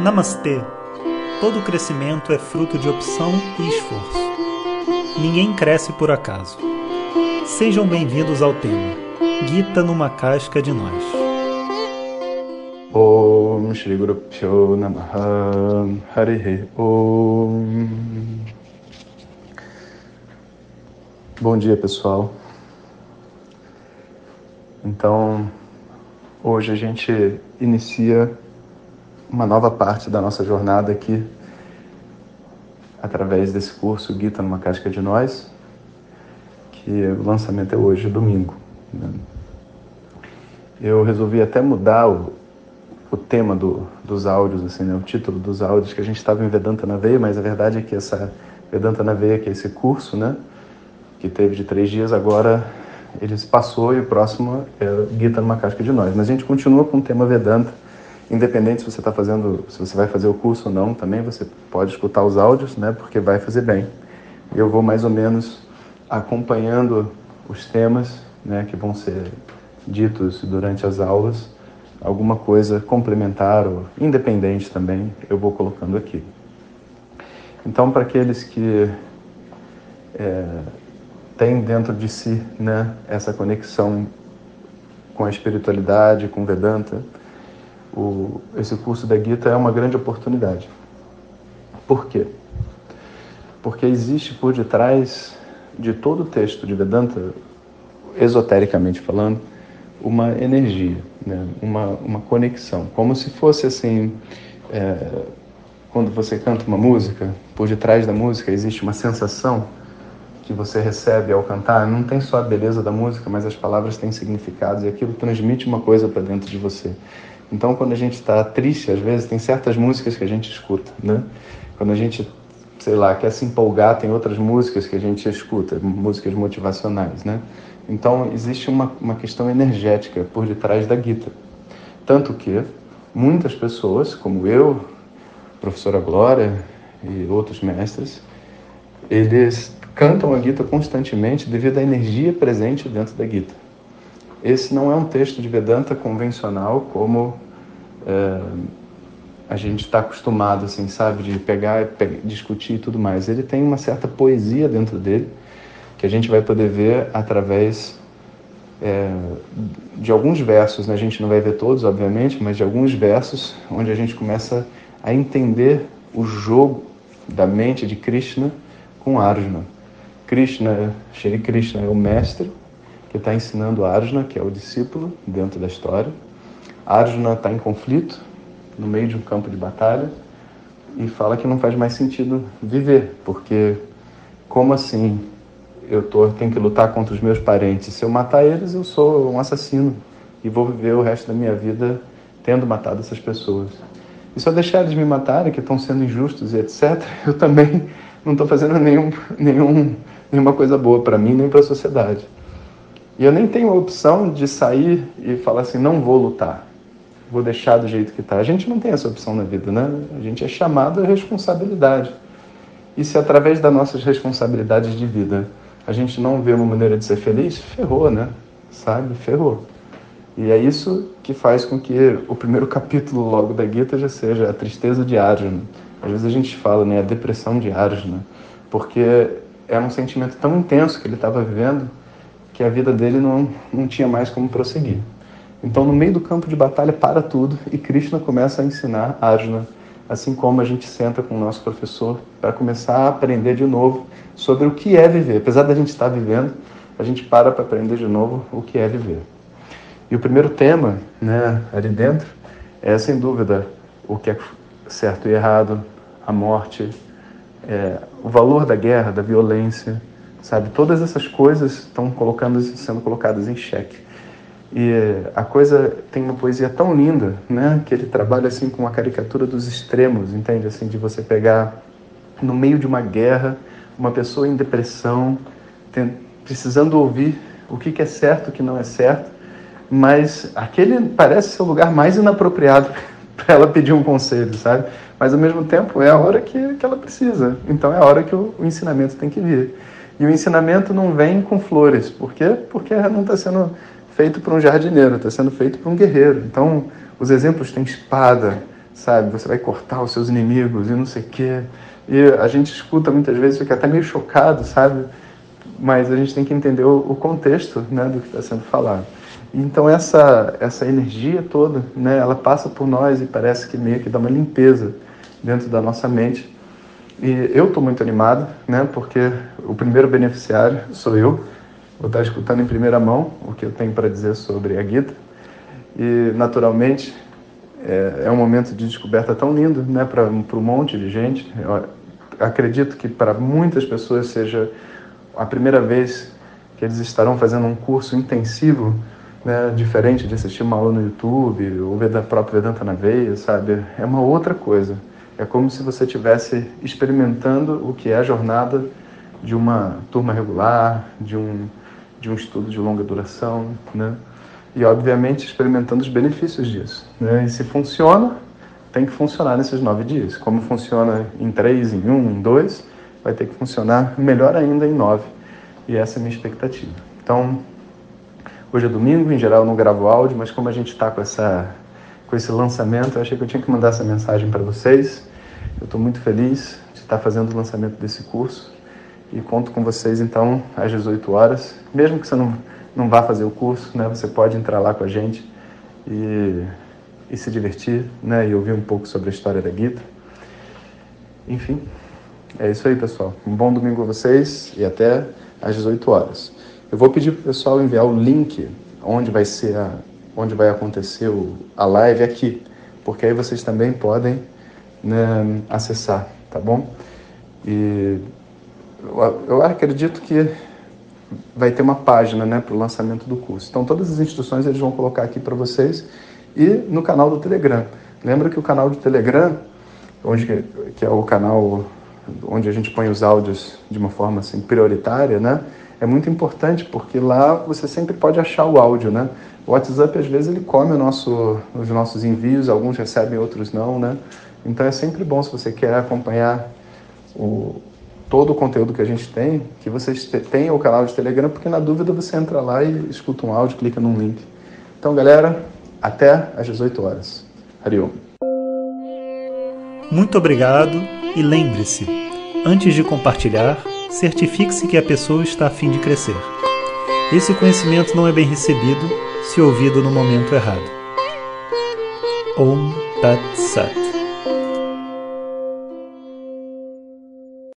Namastê! Todo crescimento é fruto de opção e esforço. Ninguém cresce por acaso. Sejam bem-vindos ao tema Gita numa casca de nós. Om Shri Guru Pyo Namaha Harihi Om Bom dia pessoal. Então, hoje a gente inicia uma nova parte da nossa jornada aqui, através desse curso Gita numa Casca de Nós, que o lançamento é hoje, domingo. Né? Eu resolvi até mudar o, o tema do, dos áudios, assim, né? o título dos áudios, que a gente estava em Vedanta na Veia, mas a verdade é que essa Vedanta na Veia, que é esse curso, né, que teve de três dias, agora ele se passou e o próximo é Gita numa Casca de Nós. Mas a gente continua com o tema Vedanta, Independente se você está fazendo, se você vai fazer o curso ou não, também você pode escutar os áudios, né? Porque vai fazer bem. Eu vou mais ou menos acompanhando os temas, né? Que vão ser ditos durante as aulas, alguma coisa complementar ou independente também, eu vou colocando aqui. Então, para aqueles que é, têm dentro de si, né? Essa conexão com a espiritualidade, com Vedanta o, esse curso da Gita é uma grande oportunidade. Por quê? Porque existe por detrás de todo o texto de Vedanta, esotericamente falando, uma energia, né? uma, uma conexão, como se fosse assim, é, quando você canta uma música, por detrás da música existe uma sensação que você recebe ao cantar, não tem só a beleza da música, mas as palavras têm significados e aquilo transmite uma coisa para dentro de você. Então, quando a gente está triste, às vezes, tem certas músicas que a gente escuta, né? Quando a gente, sei lá, quer se empolgar, tem outras músicas que a gente escuta, músicas motivacionais, né? Então, existe uma, uma questão energética por detrás da Gita. Tanto que muitas pessoas, como eu, professora Glória e outros mestres, eles cantam a Gita constantemente devido à energia presente dentro da Gita. Esse não é um texto de Vedanta convencional como é, a gente está acostumado, assim, sabe, de pegar, pegar, discutir e tudo mais. Ele tem uma certa poesia dentro dele que a gente vai poder ver através é, de alguns versos. Né? A gente não vai ver todos, obviamente, mas de alguns versos onde a gente começa a entender o jogo da mente de Krishna com Arjuna. Krishna, Shri Krishna é o mestre que está ensinando Arjuna, que é o discípulo dentro da história. Arjuna está em conflito, no meio de um campo de batalha, e fala que não faz mais sentido viver, porque como assim eu tô, tenho que lutar contra os meus parentes? Se eu matar eles, eu sou um assassino e vou viver o resto da minha vida tendo matado essas pessoas. E eu deixar eles me matarem, que estão sendo injustos e etc., eu também não estou fazendo nenhum, nenhum, nenhuma coisa boa para mim nem para a sociedade. E eu nem tenho a opção de sair e falar assim, não vou lutar, vou deixar do jeito que está. A gente não tem essa opção na vida, né? A gente é chamado à responsabilidade. E se através das nossas responsabilidades de vida a gente não vê uma maneira de ser feliz, ferrou, né? Sabe? Ferrou. E é isso que faz com que o primeiro capítulo logo da Gita já seja a tristeza de Arjuna. Às vezes a gente fala, né, a depressão de Arjuna, porque era um sentimento tão intenso que ele estava vivendo que a vida dele não, não tinha mais como prosseguir. Então, no meio do campo de batalha, para tudo e Krishna começa a ensinar Arjuna, assim como a gente senta com o nosso professor para começar a aprender de novo sobre o que é viver. Apesar da gente estar vivendo, a gente para para aprender de novo o que é viver. E o primeiro tema, né, ali dentro, é sem dúvida o que é certo e errado, a morte, é, o valor da guerra, da violência, sabe? Todas essas coisas estão colocando, sendo colocadas em xeque. E a coisa tem uma poesia tão linda, né? Que ele trabalha assim com a caricatura dos extremos, entende? Assim, de você pegar no meio de uma guerra uma pessoa em depressão, tem, precisando ouvir o que, que é certo, o que não é certo, mas aquele parece ser o lugar mais inapropriado para ela pedir um conselho, sabe? Mas ao mesmo tempo é a hora que, que ela precisa. Então é a hora que o, o ensinamento tem que vir. E o ensinamento não vem com flores. Por quê? Porque não está sendo feito por um jardineiro, está sendo feito por um guerreiro. Então, os exemplos têm espada, sabe? Você vai cortar os seus inimigos e não sei o quê. E a gente escuta muitas vezes, fica até meio chocado, sabe? Mas a gente tem que entender o contexto né, do que está sendo falado. Então essa, essa energia toda, né, ela passa por nós e parece que meio que dá uma limpeza dentro da nossa mente. E eu estou muito animado, né, porque o primeiro beneficiário sou eu. Vou estar escutando em primeira mão o que eu tenho para dizer sobre a Gita. E, naturalmente, é, é um momento de descoberta tão lindo né, para um monte de gente. Eu acredito que para muitas pessoas seja a primeira vez que eles estarão fazendo um curso intensivo né, diferente de assistir uma aula no YouTube ou ver da própria Vedanta na veia, sabe? É uma outra coisa. É como se você estivesse experimentando o que é a jornada de uma turma regular, de um, de um estudo de longa duração, né? E, obviamente, experimentando os benefícios disso. Né? E se funciona, tem que funcionar nesses nove dias. Como funciona em três, em um, em dois, vai ter que funcionar melhor ainda em nove. E essa é a minha expectativa. Então, hoje é domingo, em geral eu não gravo áudio, mas como a gente está com, essa, com esse lançamento, eu achei que eu tinha que mandar essa mensagem para vocês. Eu estou muito feliz de estar fazendo o lançamento desse curso e conto com vocês então às 18 horas. Mesmo que você não, não vá fazer o curso, né, você pode entrar lá com a gente e, e se divertir né, e ouvir um pouco sobre a história da Gita. Enfim, é isso aí, pessoal. Um bom domingo a vocês e até às 18 horas. Eu vou pedir para o pessoal enviar o link onde vai ser a, onde vai acontecer o, a live aqui, porque aí vocês também podem né, acessar, tá bom? E eu, eu acredito que vai ter uma página né, para o lançamento do curso. Então todas as instruções eles vão colocar aqui para vocês e no canal do Telegram. Lembra que o canal do Telegram, onde que é o canal onde a gente põe os áudios de uma forma assim prioritária, né? É muito importante porque lá você sempre pode achar o áudio, né? O WhatsApp às vezes ele come nosso, os nossos envios, alguns recebem, outros não, né? Então é sempre bom se você quer acompanhar o, todo o conteúdo que a gente tem, que vocês tenham o canal de Telegram, porque na dúvida você entra lá e escuta um áudio, clica num link. Então, galera, até às 18 horas. Hariom. Muito obrigado e lembre-se, antes de compartilhar, certifique-se que a pessoa está a fim de crescer. Esse conhecimento não é bem recebido se ouvido no momento errado. Om Tat Sat.